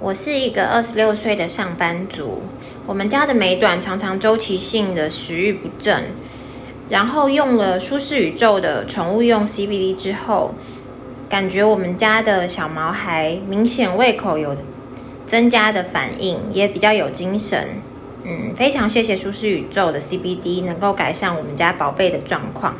我是一个二十六岁的上班族我们家的美短常常周期性的食欲不振然后用了舒适宇宙的宠物用 cbd 之后感觉我们家的小毛孩明显胃口有增加的反应也比较有精神。嗯非常谢谢舒适宇宙的 cbd 能够改善我们家宝贝的状况。